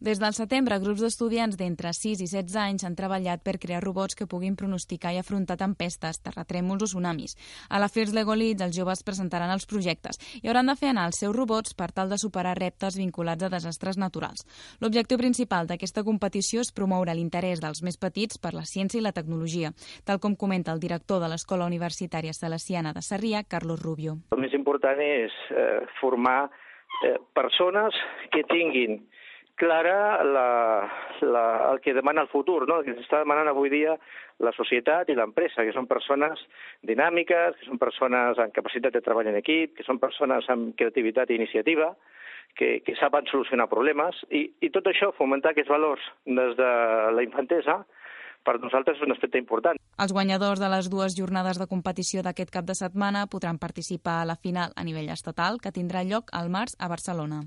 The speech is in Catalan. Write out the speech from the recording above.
Des del setembre, grups d'estudiants d'entre 6 i 16 anys han treballat per crear robots que puguin pronosticar i afrontar tempestes, terratrèmols o tsunamis. A la First Lego Leads, els joves presentaran els projectes i hauran de fer anar els seus robots per tal de superar reptes vinculats a desastres naturals. L'objectiu principal d'aquesta competició és promoure l'interès dels més petits per la ciència i la tecnologia, tal com comenta el director de l'Escola Universitària Salesiana de Sarrià, Carlos Rubio. El més important és eh, formar eh, persones que tinguin clara la, la, el que demana el futur, no? el que s'està demanant avui dia la societat i l'empresa, que són persones dinàmiques, que són persones amb capacitat de treball en equip, que són persones amb creativitat i iniciativa, que, que saben solucionar problemes, i, i tot això, fomentar aquests valors des de la infantesa, per nosaltres és un aspecte important. Els guanyadors de les dues jornades de competició d'aquest cap de setmana podran participar a la final a nivell estatal, que tindrà lloc al març a Barcelona.